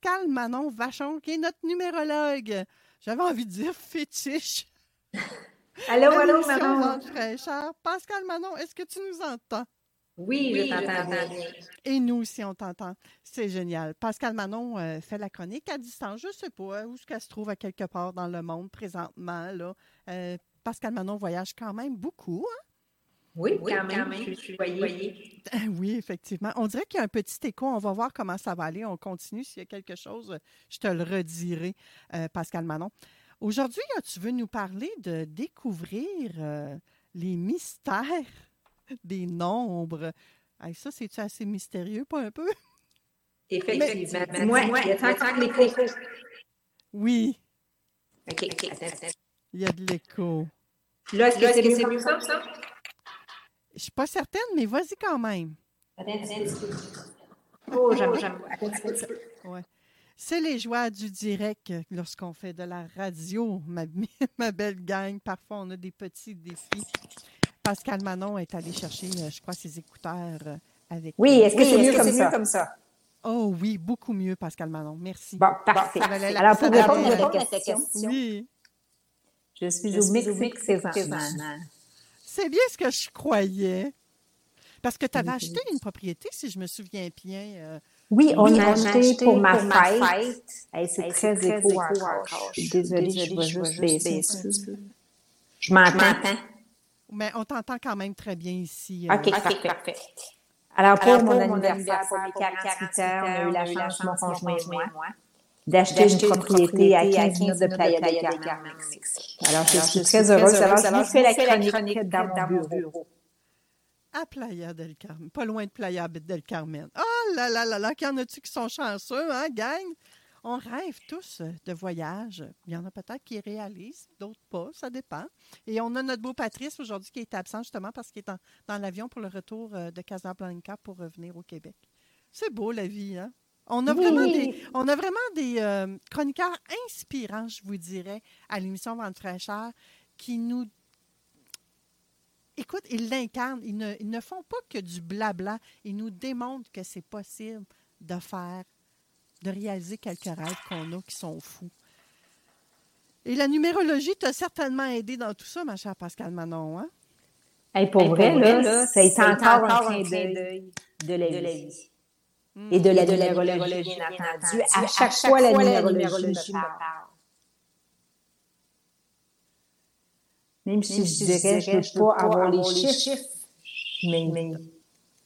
Pascal Manon Vachon, qui est notre numérologue. J'avais envie de dire fétiche. Allô, allô, Manon. Pascal Manon, est-ce que tu nous entends? Oui, je t'entends. Et nous aussi, on t'entend. C'est génial. Pascal Manon euh, fait la chronique à distance. Je ne sais pas où est-ce qu'elle se trouve à quelque part dans le monde présentement. Là. Euh, Pascal Manon voyage quand même beaucoup. hein? Oui, quand même, je suis voyée. Euh, Oui, effectivement. On dirait qu'il y a un petit écho. On va voir comment ça va aller. On continue. S'il y a quelque chose, je te le redirai, euh, Pascal Manon. Aujourd'hui, tu veux nous parler de découvrir euh, les mystères des nombres? Hey, ça, c'est-tu assez mystérieux, pas un peu? Effectivement. Il y a tant que l'écho. Oui, OK, OK. Attends, attends. il y a de l'écho. Là, est-ce que c'est mieux comme ça? ça? Je suis pas certaine, mais vas-y quand même. Oh, j'aime, j'aime. Ouais. C'est les joies du direct lorsqu'on fait de la radio, ma, ma belle gang. Parfois, on a des petits défis. Pascal Manon est allé chercher, euh, je crois, ses écouteurs euh, avec. Oui, est-ce que Oui, c'est mieux est-ce que comme c'est ça? mieux comme ça? Oh oui, beaucoup mieux, Pascal Manon. Merci. Bon, parfait. Alors, pour répondre la- à ta question, Oui, je suis au Mexique présentement. C'est bien ce que je croyais. Parce que tu avais acheté une propriété, si je me souviens bien. euh, Oui, on Oui, a on a acheté acheté pour ma pour ma fête. fête. Hey, c'est Hey, très très écho encore. encore. Je suis désolée, je vais juste baisser. Je m'entends? mais on t'entend quand même très bien ici. euh, OK, parfait. parfait. Alors, pour, Alors, mon, pour mon anniversaire, pour mes 48 ans, on a eu la chance, mon conjoint et moi, moi, d'acheter une une propriété à propriété 15 minutes de Playa del Carmen, Mexique. Alors, je Alors, suis je très suis heureuse. vous fais la chronique chronique dans dans mon bureau. à Playa del Carmen, pas loin de Playa del Carmen. Oh là là là là, qu'il y en a-tu qui sont chanceux, hein, gang? On rêve tous euh, de voyage. Il y en a peut-être qui réalisent, d'autres pas, ça dépend. Et on a notre beau Patrice aujourd'hui qui est absent justement parce qu'il est en- dans l'avion pour le retour euh, de Casablanca pour revenir au Québec. C'est beau la vie, hein? On a vraiment des, on a vraiment des euh, chroniqueurs inspirants, je vous dirais, à l'émission Vente fraîcheur qui nous Écoute, ils l'incarnent. Ils ne, ils ne font pas que du blabla. Ils nous démontrent que c'est possible de faire, de réaliser quelques rêves qu'on a qui sont fous. Et la numérologie t'a certainement aidé dans tout ça, ma chère Pascal Manon. Hein? Hey, pour Hey, vrai, pour là, vrai, là, ça a été c'est encore encore un clin clin d'œil d'œil de la de la vie. Vie. Et de la Et de la numérologie, numérologie, bien entendu. À chaque fois, la numérologie me parle. Même si Même je dirais, je ne veux pas avoir les chiffres, mais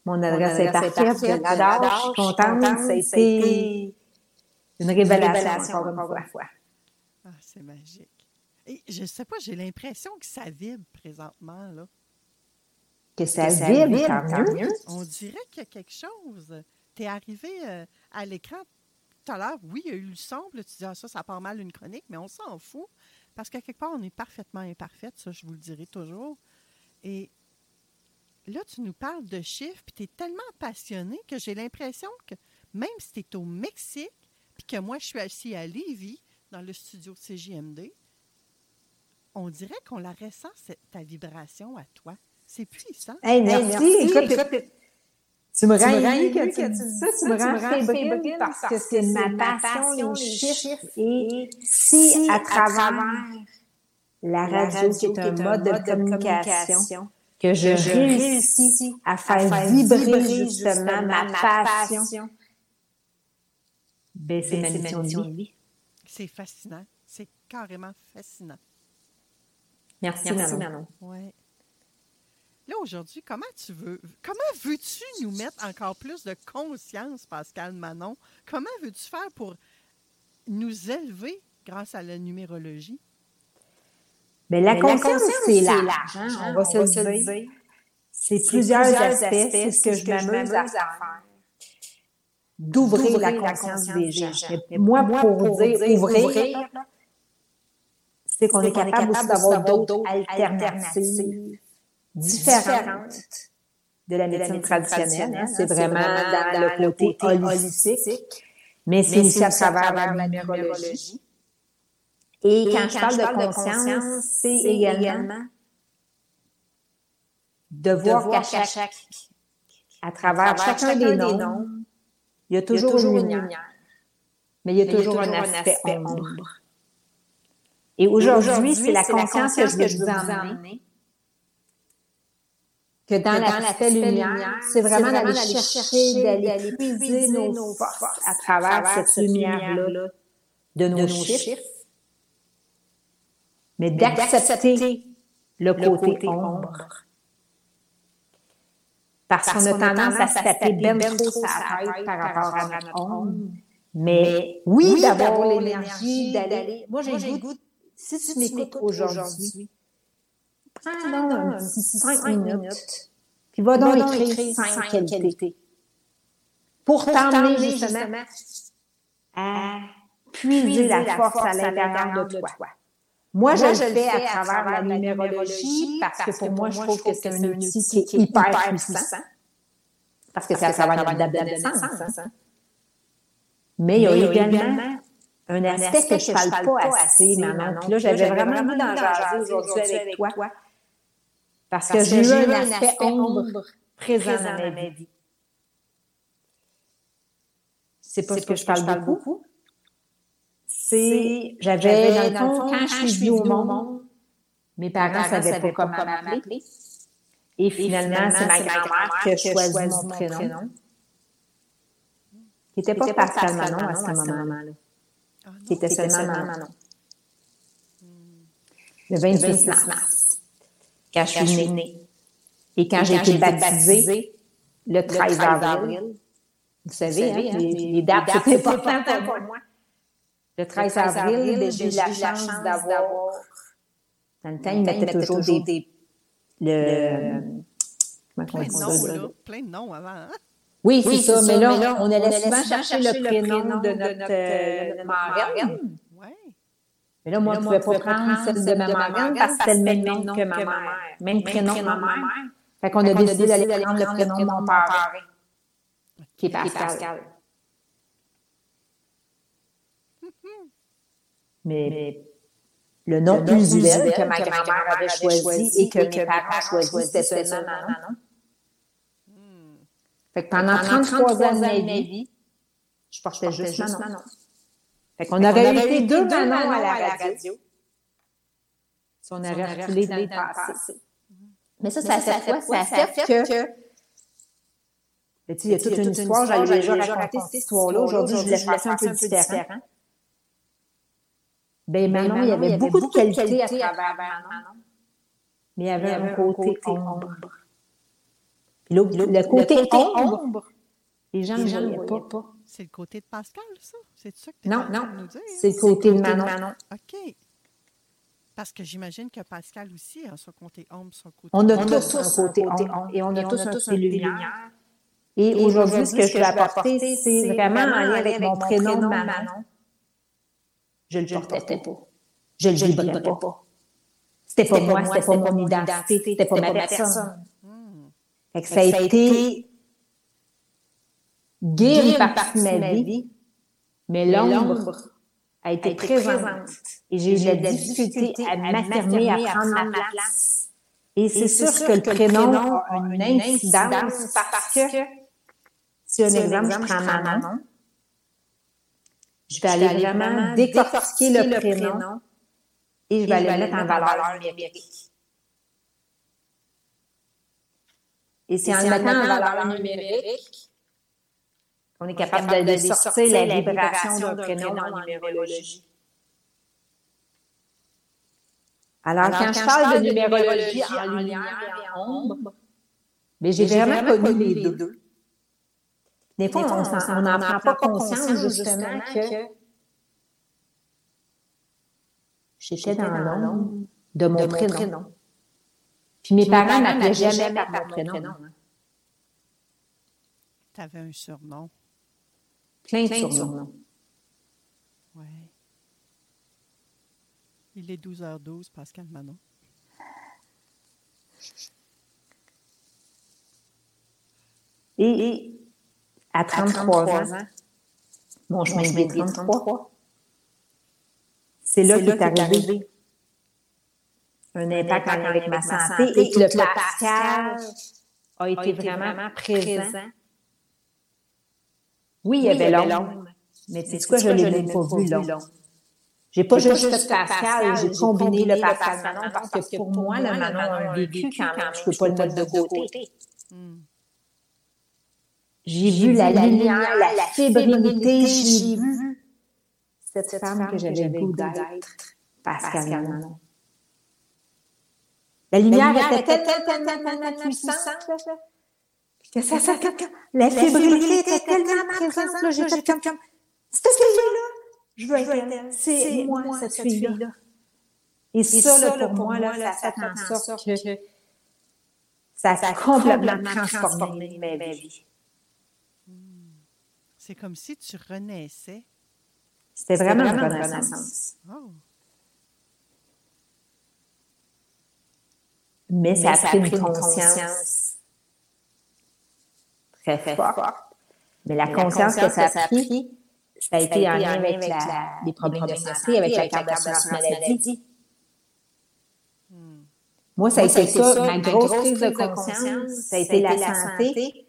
mon adresse est parfaite, je l'adore, je suis contente, ça a été une révélation encore une fois. Ah, c'est magique. Et je ne sais pas, j'ai l'impression que ça vibre présentement. Là. Que ça Ça vibre, vibre, tant tant mieux. On dirait qu'il y a quelque chose. Tu es arrivé euh, à l'écran tout à l'heure. Oui, il y a eu le son. Là, tu dis, ah, ça, ça part mal une chronique, mais on s'en fout. Parce qu'à quelque part, on est parfaitement imparfaite. Ça, je vous le dirai toujours. Et là, tu nous parles de chiffres, puis tu es tellement passionné que j'ai l'impression que même si tu es au Mexique, puis que moi, je suis assis à Lévis, dans le studio CJMD, on dirait qu'on la ressent, cette- ta vibration à toi. C'est puissant. Hey, merci. merci. Écoute, Écoute, tu me rends ému que tu dis ça, tu me rends fébrile parce que c'est ma passion, les chiffres. Et si, à travers la radio, qui est un mode de communication, que je, réussis à faire, vibrer, justement ma passion, ben, c'est ma mission de vie. C'est fascinant. C'est carrément fascinant. Merci, Merci Manon. Ouais. Là, aujourd'hui, comment tu veux, comment veux-tu nous mettre encore plus de conscience, Pascal Manon? Comment veux-tu faire pour nous élever grâce à la numérologie? Mais la, conscience, c'est large. Hein? On, va se le dire. C'est plusieurs, aspects. C'est ce que, je m'amuse à faire. D'ouvrir la, conscience des gens. Moi, pour, dire ouvrir, c'est qu'on est capable aussi d'avoir d'autres alternatives différentes de la médecine traditionnelle. Hein. C'est vraiment dans le côté holistique, mais c'est aussi à travers la numérologie. Et, quand, je parle de conscience, c'est également de voir qu'à chaque, à travers chacun des noms, il y a toujours, une lumière, mais il y a toujours, un aspect ombre. Et aujourd'hui, c'est la conscience que je veux vous emmener que dans, la l'aspect lumière, c'est vraiment d'aller chercher, d'aller puiser nos forces à travers cette lumière-là de nos chiffres, mais d'accepter le côté ombre. Parce qu'on a tendance à se taper bien trop sa tête par rapport à notre ombre. Mais oui, d'avoir l'énergie d'aller. Moi, j'ai le goût, si tu m'écoutes aujourd'hui, prends donc un petit 5 minutes, puis va donc écrire 5 qualités. Pour t'emmener justement à puiser la force à l'intérieur de toi. Moi, je, le fais à travers la numérologie parce que pour moi, je trouve que c'est un outil qui est hyper puissant. Parce que c'est à travers notre date de. Mais il y a également un aspect que je ne parle pas assez, maman. Puis là, j'avais vraiment envie d'en jaser aujourd'hui avec toi. Parce que j'ai eu un aspect ombre présent dans ma vie. C'est pas ce que je parle beaucoup. c'est, j'avais, dans le fond, quand je suis venue au monde, mes parents ne savaient pas comment m'appeler. Et finalement, c'est ma grand-mère qui a choisi mon prénom. Qui n'était pas Pascal Manon à ce moment-là. Ah qui était seulement Manon. Le 26 mars, quand je suis née. Et quand j'ai été baptisée, le 13 avril. Vous savez, hein, hein, les dates, c'est important pour moi. Le 13 avril, j'ai eu la chance d'avoir. Dans le temps, ils mettaient toujours des. le, comment plein, de noms, là, plein de noms avant. Hein? Oui, c'est ça, Mais, là, on allait souvent chercher, le prénom de notre, euh, marraine. Mais là, moi, je ne pouvais pas prendre celle de ma marraine parce que c'était le même nom que ma mère. Même prénom que ma mère. Fait qu'on a décidé d'aller prendre le prénom de mon père, qui est Pascal. Mais, le nom plus usuel que ma grand-mère avait choisi et que mes parents ont choisi, c'était Manon. Hmm. Fait que pendant 33 ans de ma vie, je portais juste Manon. Fait qu'on aurait été deux Manon à la radio. Si on avait reculé dans le passé. Mais ça, ça fait quoi? Ça fait que il y a toute une histoire, j'avais déjà raconté cette histoire-là. Aujourd'hui, je laisse un peu différent. Ben, Manon, il y avait, beaucoup, de qualités à travers Manon. Mais il y avait, un côté, ombre. Puis le, côté, ombre, les gens ne voyaient pas. C'est le côté de Pascal, ça? C'est ça que tu Non, non. C'est le côté de Manon. OK. Parce que j'imagine que Pascal aussi a son côté ombre, son côté On a tous un côté ombre et on a tous un côté lumière. Et aujourd'hui, ce que je vais apporter, c'est vraiment en lien avec mon prénom Manon je ne le portais pas. Je ne le vibrais pas. C'était pas moi, c'était pas mon identité, c'était pas ma personne. Fait que ça a été guéri une partie de ma vie, mais l'ombre a été présente. Et j'ai eu la difficulté à m'affirmer, à prendre ma place. Et c'est sûr que le prénom a une incidence parce que, si un exemple, je prends Manon, je vais aller vraiment décortiquer le prénom et je vais aller le mettre en valeur numérique. Et c'est en le mettant en valeur numérique qu'on est capable de, sortir la vibration d'un prénom en numérologie. Alors, quand, je parle de numérologie en lumière et en ombre, mais j'ai vraiment connu les deux. Des fois, on n'en prend pas conscience, justement, que j'étais dans l'ombre de mon prénom. Puis mes parents m'appelaient jamais par mon prénom. Tu avais un surnom. Plein de surnoms. Oui. Il est 12h12, Pascal Manon. Et, à 33, ans, mon chemin de vie 33, c'est là qu'il est arrivé. un impact avec ma santé et que le Pascal a été vraiment présent. Oui, il y avait l'ombre, mais tu sais quoi, je ne l'ai même pas vu l'ombre. J'ai pas juste fait Pascal, j'ai combiné le Pascal Manon parce que pour moi, le Manon a un vécu quand même, je peux pas le mettre de côté. J'ai vu la lumière, la fébrilité, j'ai vu cette femme que j'avais le goût d'être, Pascal Manon. La lumière, était tellement puissante que ça, ça, la fébrilité était tellement présente, j'étais comme, comme, cette fille-là, je veux être elle. C'est moi, cette fille-là. Et, ça, pour moi, là, ça fait en sorte que ça a complètement transformé ma vie. C'est comme si tu renaissais. C'était vraiment, une renaissance. Oh. Mais, ça a pris une conscience très forte. Mais la conscience que ça a pris, ça a été en lien avec les problèmes de santé, avec la carte d'assurance maladie. Moi, ça a été ça, ma grosse prise de conscience, ça a été la santé,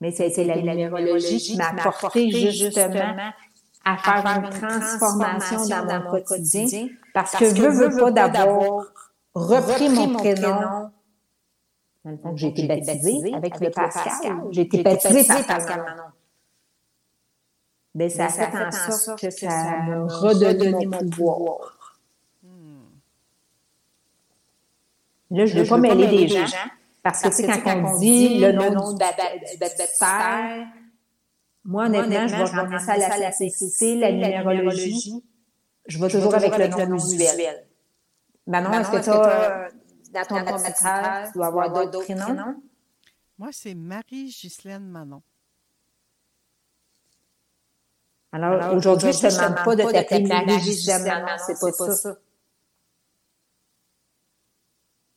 mais ça a été la numérologie qui m'a apporté justement à faire une transformation dans mon quotidien, parce que je veux, veux pas d'avoir repris mon prénom. J'ai été baptisée avec le Pascal. J'ai été baptisée par Pascal Manon. Mais ça a fait en sorte que ça m'a redonné mon pouvoir. Là, je ne veux pas mêler des gens. Parce que, quand on dit le nom du baptistère, moi, honnêtement, je vais regarder ça à la CCC, la numérologie. Je vais toujours avec le nom usuel. Manon, est-ce que tu as, dans ton baptistère, tu dois avoir d'autres prénoms? Moi, c'est Marie-Ghislaine Manon. Alors, aujourd'hui, je ne te demande pas de t'appeler Marie-Ghislaine Manon, c'est pas ça.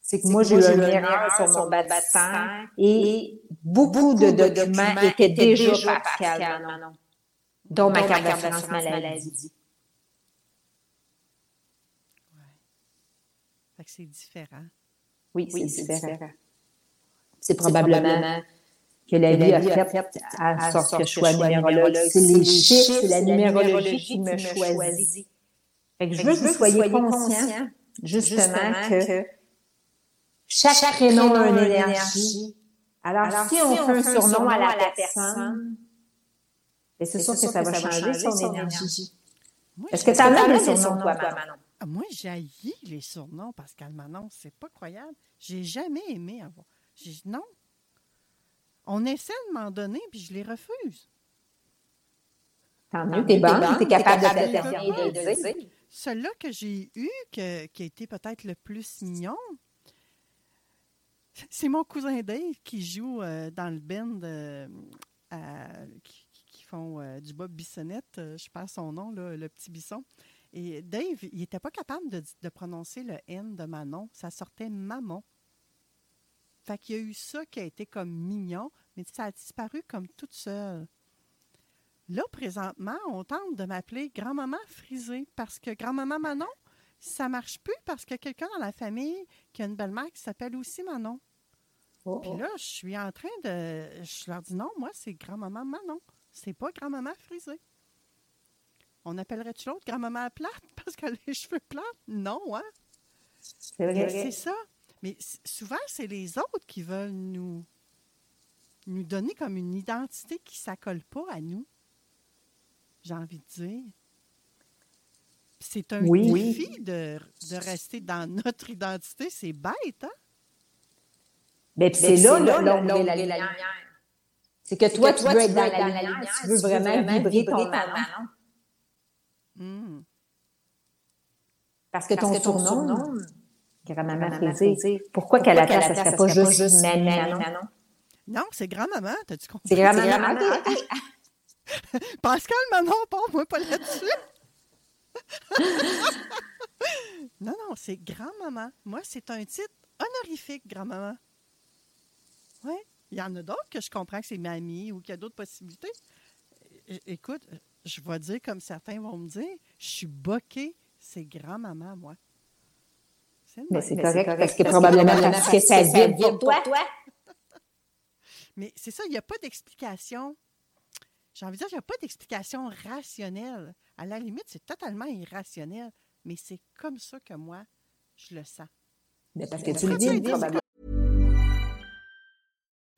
C'est que moi, j'ai eu une erreur sur mon baptistère et beaucoup de documents étaient déjà Pascal Manon, dont ma carte d'assurance maladie. c'est différent. Oui, c'est différent. C'est probablement que la vie a fait à sorte que je sois numérologue. C'est les chiffres, c'est la numérologie qui me choisit. je veux que vous soyez conscients, justement, que chaque prénom a une énergie. Alors, si on fait un surnom à la personne, c'est sûr que ça va changer son énergie. Est-ce que tu as des surnoms, toi, Manon? Ah, moi, j'haïs les surnoms, Pascal Manon. C'est pas croyable. J'ai jamais aimé avoir. Non. On essaie de m'en donner, puis je les refuse. Tant mieux, t'es bonne, t'es capable de de dire. Celui-là que j'ai eu, qui a été peut-être le plus mignon, c'est mon cousin Dave qui joue euh, dans le band euh, qui, font euh, du Bob Bissonnette. je perds son nom, le petit bisson. Et Dave, il n'était pas capable de, prononcer le N de Manon. Ça sortait Maman. Fait qu'il y a eu ça qui a été comme mignon, mais ça a disparu comme toute seule. Là, présentement, on tente de m'appeler grand-maman frisée parce que grand-maman Manon, ça marche plus parce qu'il y a quelqu'un dans la famille qui a une belle-mère qui s'appelle aussi Manon. Oh, Puis oh. là, je suis en train de. Je leur dis non, moi, c'est grand-maman Manon. C'est pas grand-maman frisée. On appellerait-tu l'autre grand-maman plate parce qu'elle a les cheveux plats? Non, hein? C'est vrai. C'est ça. Mais souvent, c'est les autres qui veulent nous, nous donner comme une identité qui ne s'accole pas à nous. J'ai envie de dire. C'est un Oui. défi de, de rester dans notre identité. C'est bête, hein? Mais puis c'est là, là l'ombre et la lumière. C'est que toi, tu veux être dans la lumière, tu veux vraiment vibrer ton. Parce que ton surnom, grand-maman Frédé, pourquoi qu'à la place, ça serait pas juste Manon? Non, c'est grand-maman, t'as-tu compris? C'est grand-maman. Pascal Manon, pas moi pas là-dessus. non, non, c'est grand-maman. Moi, c'est un titre honorifique, grand-maman. Oui. Il y en a d'autres que je comprends que c'est mamie ou qu'il y a d'autres possibilités. Écoute, je vais dire comme certains vont me dire, je suis boquée, c'est grand-maman, moi. C'est Mais c'est correct, parce que probablement parce que ça vibre pour toi. Mais c'est ça, il n'y a pas d'explication. J'ai envie de dire, il n'y a pas d'explication rationnelle. À la limite, c'est totalement irrationnel. Mais c'est comme ça que moi, je le sens. Mais parce que tu le dis, probablement.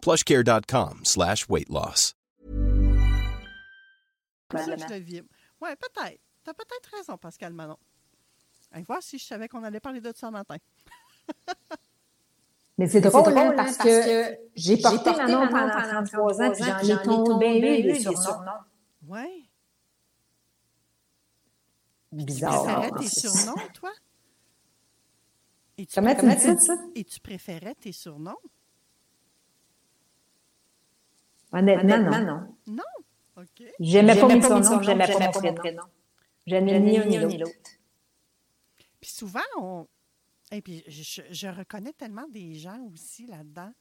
plushcare.com slash weight loss. Oui, peut-être. Tu as peut-être raison, Pascal Manon. Allez voir si je savais qu'on allait parler de ça ce matin. Mais c'est drôle, hein, parce, que, j'ai porté Manon pendant 33 ans, puis j'en ai tombé eu des surnoms. Oui. Tu Bizarre. préférais tes surnoms, toi? Et tu Comment tu dis ça? Et tu préférais tes surnoms? Honnêtement, non. Non. OK. J'aimais pas mes surnoms, j'aimais pas mon prénom. J'aimais ni un ni l'autre. Puis souvent, on. Et puis je, je reconnais tellement des gens aussi là-dedans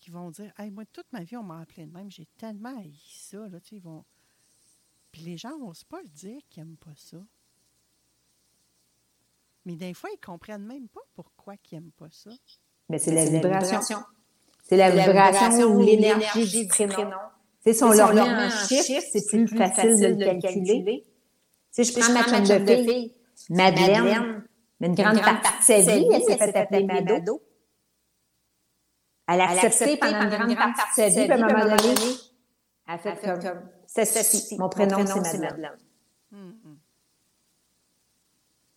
qui vont dire Hey, moi, toute ma vie, on m'a appelé de même. J'ai tellement haï ça. Là, tu sais, ils vont... Puis les gens n'osent pas le dire qu'ils n'aiment pas ça. Mais des fois, ils ne comprennent même pas pourquoi ils n'aiment pas ça. Mais c'est la vibration. C'est la vibration ou l'énergie du prénom. Sais, si on le remet en chiffres, c'est plus facile de le calculer. Sais, je prends ma chum de fille, Madeleine, mais une grande partie de sa vie, elle s'est fait appeler Mado. Elle a accepté pendant une grande partie de sa vie, puis à un moment donné, elle a fait comme, ça suffit, mon prénom, c'est Madeleine.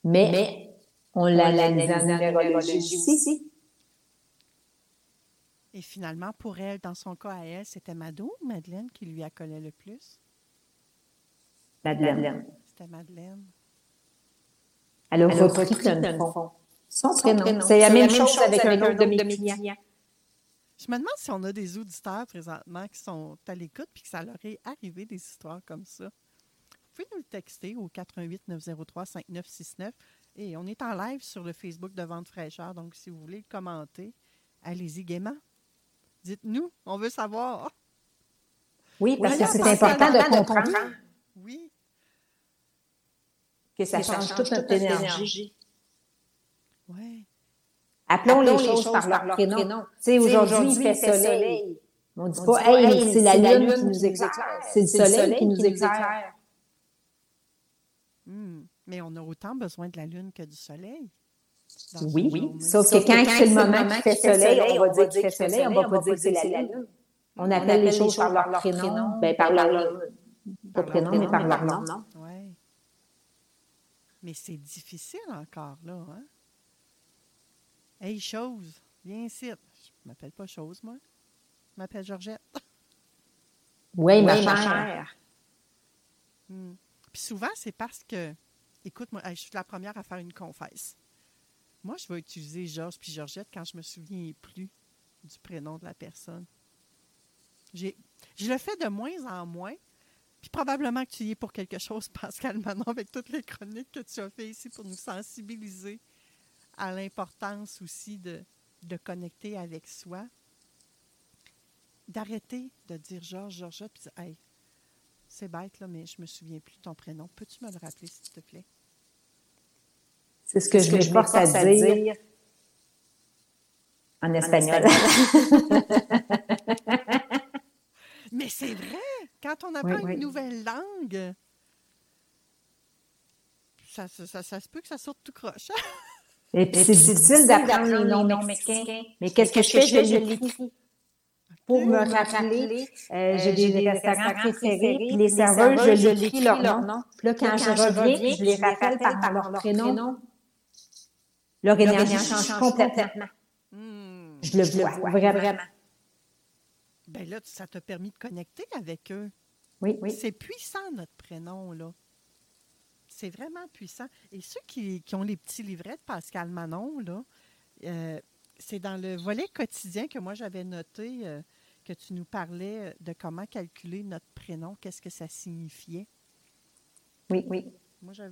Mais, on l'a analysé en. Et finalement, pour elle, dans son cas à elle, c'était Mado ou Madeleine qui lui accolait le plus? Madeleine. C'était Madeleine. Elle a repris dans le fond. Son prénom. C'est la même chose avec un autre de mes. Je me demande si on a des auditeurs présentement qui sont à l'écoute puis que ça leur est arrivé des histoires comme ça. Vous pouvez nous le texter au 88 903 5969 et on est en live sur le Facebook de Vente Fraîcheur. Donc, si vous voulez le commenter, allez-y gaiement. Dites-nous, on veut savoir. Oui, parce que c'est important de de comprendre Oui, que ça change toute notre énergie. oui. Appelons les choses par leur prénom. Tu sais, aujourd'hui, il fait soleil. On ne dit pas, hey, c'est la lune qui nous éclaire. C'est le soleil qui nous éclaire. Hmm. Mais on a autant besoin de la lune que du soleil. Oui, oui. Sauf que quand c'est le moment qui fait soleil, on va dire qu'il fait soleil, on va pas dire que c'est la lune. On appelle les choses par leur prénom, ben par leur pas prénom, mais par leur nom. Oui. Mais c'est difficile encore, là. Hein? Hey, chose, viens ici. m'appelle pas chose, moi. Je m'appelle Georgette. Oui, ma chère. Hmm. Puis souvent, c'est parce que, écoute, moi, je suis la première à faire une confesse. Moi, je vais utiliser Georges puis Georgette quand je me souviens plus du prénom de la personne. J'ai, je le fais de moins en moins. Puis probablement que tu y es pour quelque chose, Pascal Manon, avec toutes les chroniques que tu as fait ici pour nous sensibiliser à l'importance aussi de, de connecter avec soi. D'arrêter de dire Georges, Georgette, puis hey, c'est bête, là, mais je me souviens plus de ton prénom. Peux-tu me le rappeler, s'il te plaît? C'est ce que je me force à dire en espagnol. Mais c'est vrai, quand on apprend Oui, oui. une nouvelle langue, ça, ça, ça- ça se peut que ça sorte tout croche. Et puis c'est difficile d'apprendre les noms mexicains. Mais qu'est-ce que je fais? Je l'écris. Pour me rappeler, euh, j'ai des restaurants préférés, puis les serveurs, je l'écris leur nom. Puis là, quand je reviens, je les rappelle par leur prénom. Leur énergie change complètement. Hmm. Je le vois, vraiment. Ben là, ça t'a permis de connecter avec eux. Oui, oui. C'est puissant, notre prénom, là. C'est vraiment puissant. Et ceux qui, qui ont les petits livrets de Pascal Manon, là, euh, c'est dans le volet quotidien que moi j'avais noté euh, que tu nous parlais de comment calculer notre prénom, qu'est-ce que ça signifiait. Oui, oui.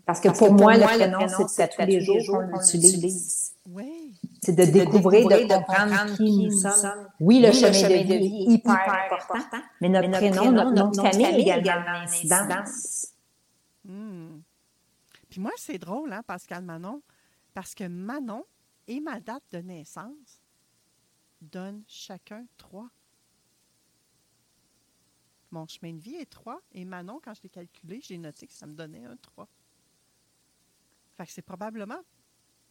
Parce que pour moi, le prénom, c'est à tous les jours qu'on l'utilise. Oui. C'est de découvrir, de comprendre qui nous sommes. Oui, le chemin de vie est hyper important, mais notre prénom, notre nom de famille a également une incidence. Hmm. Puis moi, c'est drôle, hein, Pascal Manon, parce que Manon et ma date de naissance donnent chacun trois. Mon chemin de vie est trois, et Manon, quand je l'ai calculé, j'ai noté que ça me donnait un trois. Fait que c'est probablement,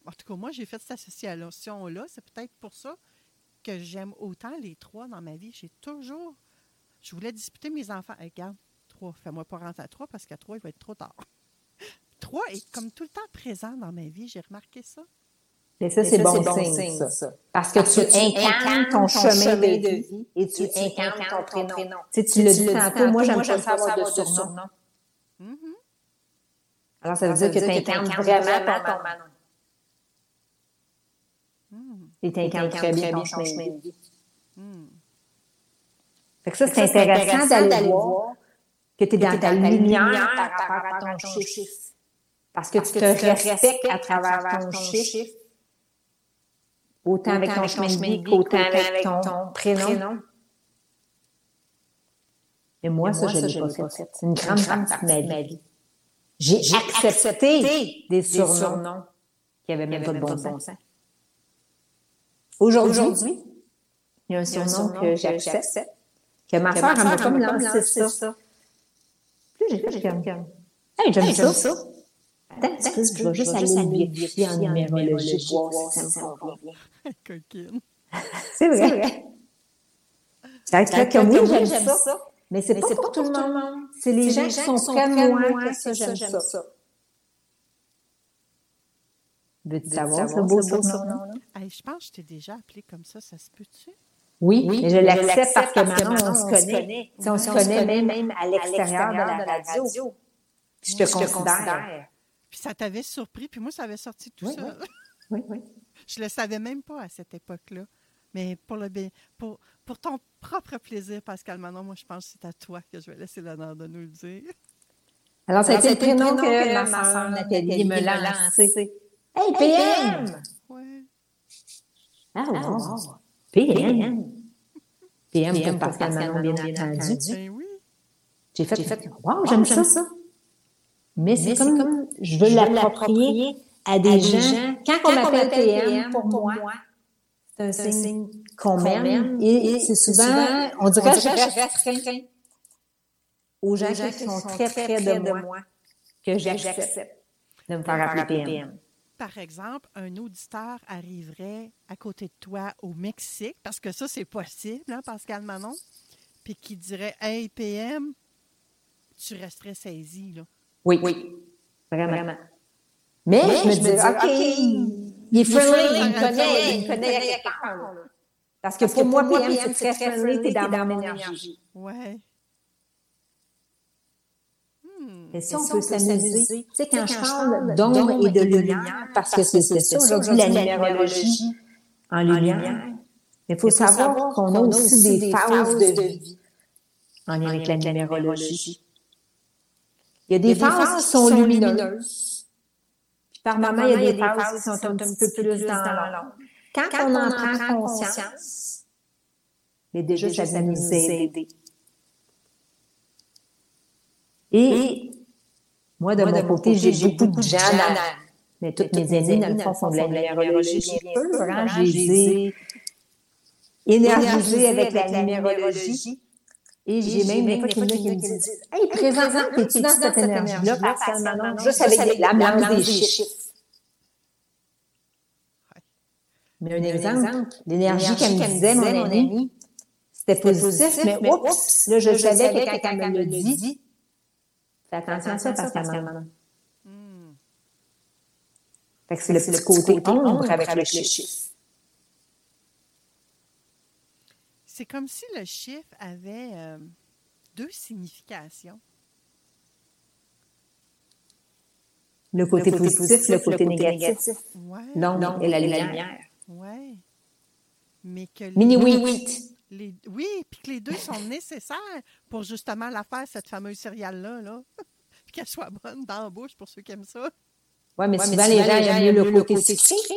en tout cas, moi, j'ai fait cette association-là. C'est peut-être pour ça que j'aime autant les trois dans ma vie. J'ai toujours, je voulais disputer mes enfants. Regarde, trois, fais-moi pas rentrer à trois parce qu'à trois, il va être trop tard. Trois est comme tout le temps présent dans ma vie. J'ai remarqué ça. Mais ça, c'est bon, signe, ça. Parce que tu incarnes ton chemin de vie et tu incarnes ton prénom. Tu sais, tu l'as dit tantôt, moi, j'aime pas ça avoir de surnom. Mhm. Alors, ça veut dire que tu incarnes vraiment ton Manon. Hmm. Et tu incarnes très bien ton chemin de vie. Hmm. Fait que ça, c'est intéressant d'aller voir que tu es dans ta lumière par rapport à ton chiffre. Parce que tu te respectes à travers ton chiffre, autant avec ton chemin de vie qu'autant avec ton prénom. Et moi, ça, je ne l'ai pas fait. C'est une grande partie de ma vie. J'ai accepté des surnoms qui n'avaient même pas de bon sens. Aujourd'hui, il y a un surnom que j'accepte, que ma soeur m'a comme lancé ça. Puis j'ai fait comme, hey, j'aime ça. Petit peu, je vais juste aller vérifier en numérologie, voir si ça me convient. Coquine. C'est vrai. C'est vrai que oui, j'aime ça. Mais c'est pas pour tout le monde. C'est les gens qui sont de moi que ça, j'aime ça. Veux-tu savoir ce beau surnom-là? Hey, je pense que je t'ai déjà appelé comme ça. Ça se peut-tu? Oui, mais je l'accepte parce que maintenant, on se connaît. Si on se connaît même à l'extérieur de la radio. Je te considère. Puis ça t'avait surpris, puis moi, ça avait sorti tout Oui, ça. Oui, oui. Je le savais même pas à cette époque-là. Mais pour, le, bien- pour, pour ton propre plaisir, Pascal Manon, moi, je pense que c'est à toi que je vais laisser l'honneur de nous le dire. Alors, c'était le prénom que ma soeur Nathalie me l'a lancé. Hey, PM! Ouais. Ah, wow. PM. PM pour Pascal Manon, bien entendu. Ben oui. J'ai fait, j'ai fait, wow, j'aime ça, ça. Mais c'est comme, je veux l'approprier à des gens. Quand on m'appelle PM, pour moi, c'est un signe qu'on m'aime. Et c'est souvent, on dirait que je restreins aux gens qui sont très près de moi que j'accepte de me faire appeler PM. Par exemple, un auditeur arriverait à côté de toi au Mexique, parce que ça, c'est possible, hein, Pascal Manon, puis qui dirait Hey, PM, tu resterais saisi, là. Oui, oui, vraiment. Mais, je me dis, OK, il est friendly, il me connaît, il me connaît quelque part. là. Parce que pour moi, PM, c'est très friendly, t'es dans mon énergie. Ouais. Et ça, on peut s'amuser? Tu sais, quand je parle d'ombre et de lumière, parce que c'est ça aujourd'hui la numérologie en lumière, il faut savoir qu'on a aussi des phases de vie en lien avec la numérologie. Il y a des phases qui sont lumineuses. Puis par moments, il y a des phases qui sont un petit peu plus dans l'ombre. Quand, on en prend conscience, mais déjà, ça va nous aider. Et moi, de mon côté, j'ai beaucoup de gens dans, mais toutes mes aînés, dans le fond, font de la numérologie bien pure. Hein? Je les ai énergisés avec la numérologie. Et j'ai même des fois qui me disent Hey, présentement, es-tu dans cette énergie-là, Pascal Manon, juste avec la mélange des chiffres? Mais un exemple, l'énergie qu'elle me disait, mon ami, c'était positif, mais oups, là, je savais que quand elle me le dit, fais attention à ça, Pascal Manon. Fait que c'est le petit côté ombre avec le chiffre. C'est comme si le chiffre avait euh, deux significations. Le côté, le côté positif, le côté, négatif. Ouais. L'ombre et la lumière. Oui. Mais que Mini les, oui, puis que les deux sont nécessaires pour justement la faire, cette fameuse céréale-là, là. puis qu'elle soit bonne dans la bouche pour ceux qui aiment ça. Oui, mais souvent, les gens aiment mieux le côté sucré.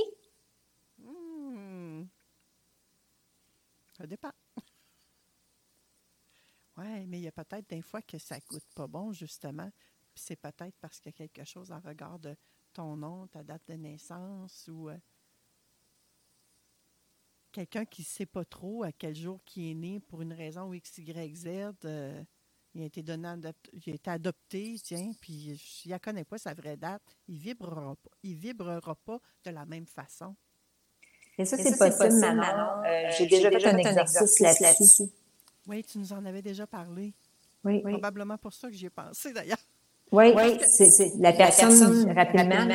Hmm. Ça dépend. Oui, mais il y a peut-être des fois que ça goûte pas bon, justement. Puis c'est peut-être parce qu'il y a quelque chose en regard de ton nom, ta date de naissance ou euh, quelqu'un qui ne sait pas trop à quel jour qui est né pour une raison X, Y, Z. euh, il a été donné, il a été adopté, tiens, puis s'il ne connaît pas sa vraie date, il ne vibrera pas. Il vibrera pas de la même façon. Et ça, c'est possible, Manon. Euh, J'ai déjà fait un exercice là-dessus. Oui, tu nous en avais déjà parlé. Oui, Probablement pour ça que j'y ai pensé, d'ailleurs. oui. c'est c'est- la personne, rapidement,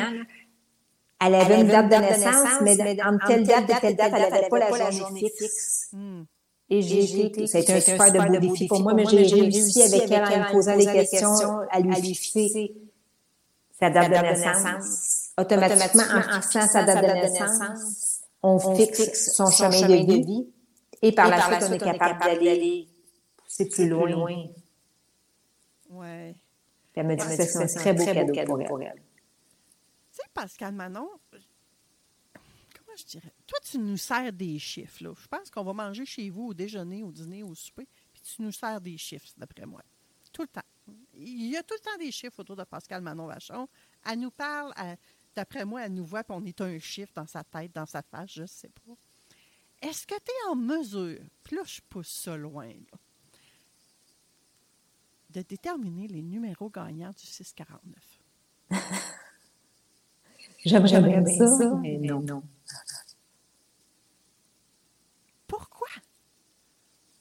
elle avait une date de naissance, mais entre telle date et telle date, elle n'avait pas la journée fixe. Hmm. Et j'ai été, ça a été un super de beau défi pour moi, mais j'ai réussi avec elle en me posant des questions, à lui fixer sa date de naissance. Automatiquement, en fixant sa date de naissance, on fixe son chemin de vie. Et par la suite, on est capable d'aller pousser plus loin. Ouais. Puis Elle me dit que c'est un très beau cadeau pour elle. Tu sais, Pascal Manon, comment je dirais? Toi, tu nous sers des chiffres. Là. Je pense qu'on va manger chez vous au déjeuner, au dîner, au souper, puis tu nous sers des chiffres, d'après moi. Tout le temps. Il y a tout le temps des chiffres autour de Pascal Manon Vachon. Elle nous parle, d'après moi, elle nous voit, puis on est un chiffre dans sa tête, dans sa face, je ne sais pas. Est-ce que tu es en mesure, puis là, je pousse ça loin, là, de déterminer les numéros gagnants du 649? J'aimerais bien ça, mais non. Pourquoi?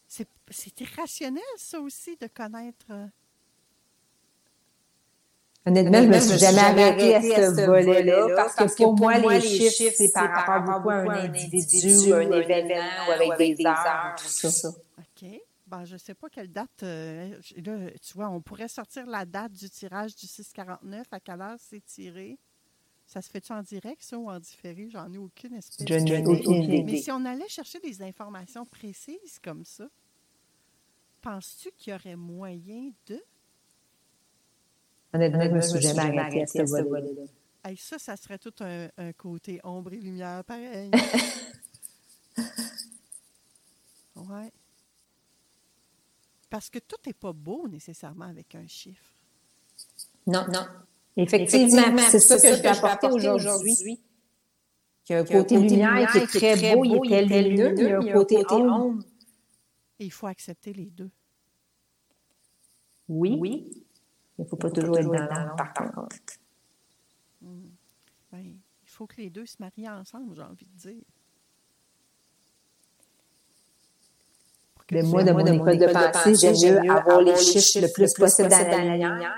C'est c'est irrationnel, ça aussi, de connaître. Honnêtement, je me suis jamais arrêtée à ce volet-là parce que pour moi, les chiffres, c'est par rapport beaucoup à un individu, un événement ou avec des heures, tout ça. OK. Ben, je ne sais pas quelle date. euh, là, tu vois, on pourrait sortir la date du tirage du 649. À quelle heure c'est tiré? Ça se fait-tu en direct, ça, ou en différé? J'en ai aucune espèce Je n'ai aucune Mais idée. si on allait chercher des informations précises comme ça, penses-tu qu'il y aurait moyen de. Honnêtement, je me suis jamais arrêtée à ce volet-là. Hey, ça, ça serait tout un, un côté ombre et lumière pareil. ouais. Parce que tout n'est pas beau nécessairement avec un chiffre. Non, non. Effectivement, c'est ça que je vais apporter aujourd'hui. Il y a un côté lumière qui est très beau, il est très lumineux, il y a un côté ombre. Et il faut accepter les deux. Oui, il ne faut pas toujours être dans l'ombre, par contre. Ben, il faut que les deux se marient ensemble, j'ai envie de dire. Mais tu- moi, de mon école de pensée, j'aime mieux avoir les chiffres le plus possible dans la lumière.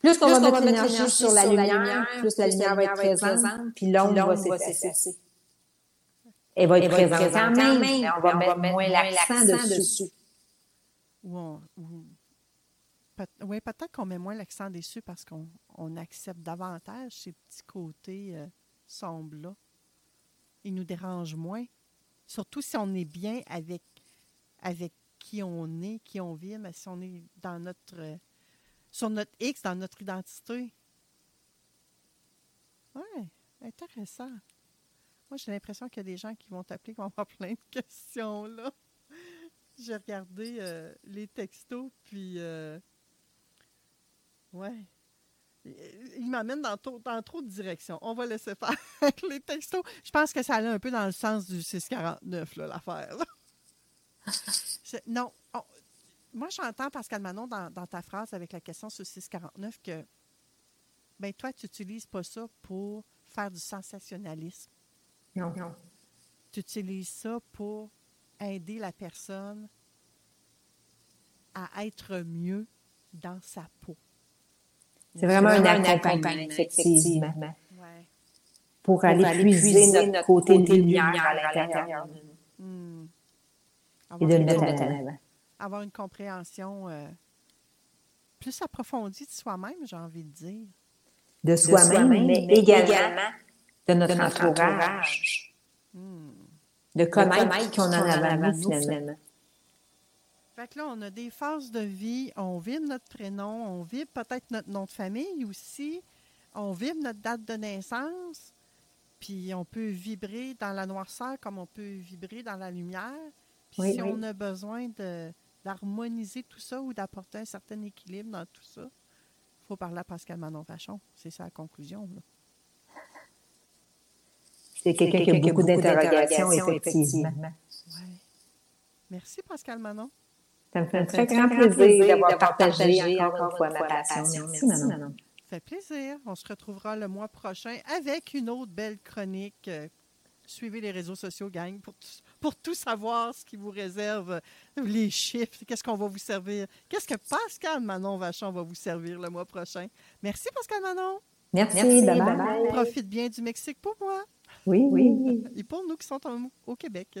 Plus qu'on va mettre l'énergie sur la lumière, plus la lumière va être présente, puis l'ombre va s'effacer. Elle va être présente quand même, mais on va mettre moins l'accent dessus. Ou oui, peut-être qu'on met moins l'accent dessus parce qu'on on accepte davantage ces petits côtés euh, sombres-là. Ils nous dérangent moins. Surtout si on est bien avec, avec qui on est, qui on vit, mais si on est dans notre euh, sur notre X, dans notre identité. Oui, intéressant. Moi, j'ai l'impression qu'il y a des gens qui vont t'appeler, qui vont avoir plein de questions là. J'ai regardé euh, les textos, puis. Ouais. Il m'amène dans, trop- dans trop de directions. On va laisser faire avec les textos. Je pense que ça allait un peu dans le sens du 649, là, l'affaire. non. on- moi, j'entends, Pascal Manon, dans, dans ta phrase avec la question sur 649, que ben toi, tu n'utilises pas ça pour faire du sensationnalisme. Non, non. Tu utilises ça pour aider la personne à être mieux dans sa peau. C'est vraiment un accompagnement, effectivement, Ouais. pour aller puiser notre côté lumière à l'intérieur de nous Hmm. et de le mettre en avant. avoir une compréhension euh, plus approfondie de soi-même, j'ai envie de dire. De soi-même, mais également de notre entourage. De connaître qu'on en a avant nous, finalement. Fait que là, on a des phases de vie, on vibre notre prénom, on vibre peut-être notre nom de famille aussi, on vibre notre date de naissance, puis on peut vibrer dans la noirceur comme on peut vibrer dans la lumière. Puis Oui, si oui. on a besoin de- d'harmoniser tout ça ou d'apporter un certain équilibre dans tout ça, il faut parler à Pascal Manon Vachon. C'est ça la conclusion. là. C'est quelqu'un qui a beaucoup d'interrogations, effectivement. Ouais. Merci Pascal Manon. Ça me fait un très grand plaisir d'avoir partagé encore une fois ma passion. Merci, Manon. Ça fait plaisir. On se retrouvera le mois prochain avec une autre belle chronique. Euh, Suivez les réseaux sociaux, gang, pour, tout- pour tout savoir ce qui vous réserve, les chiffres, qu'est-ce qu'on va vous servir, qu'est-ce que Pascal Manon Vachon va vous servir le mois prochain? Merci Pascal Manon. Merci, bye-bye. Profite bien du Mexique pour moi Oui, oui. et pour nous qui sont en- au Québec.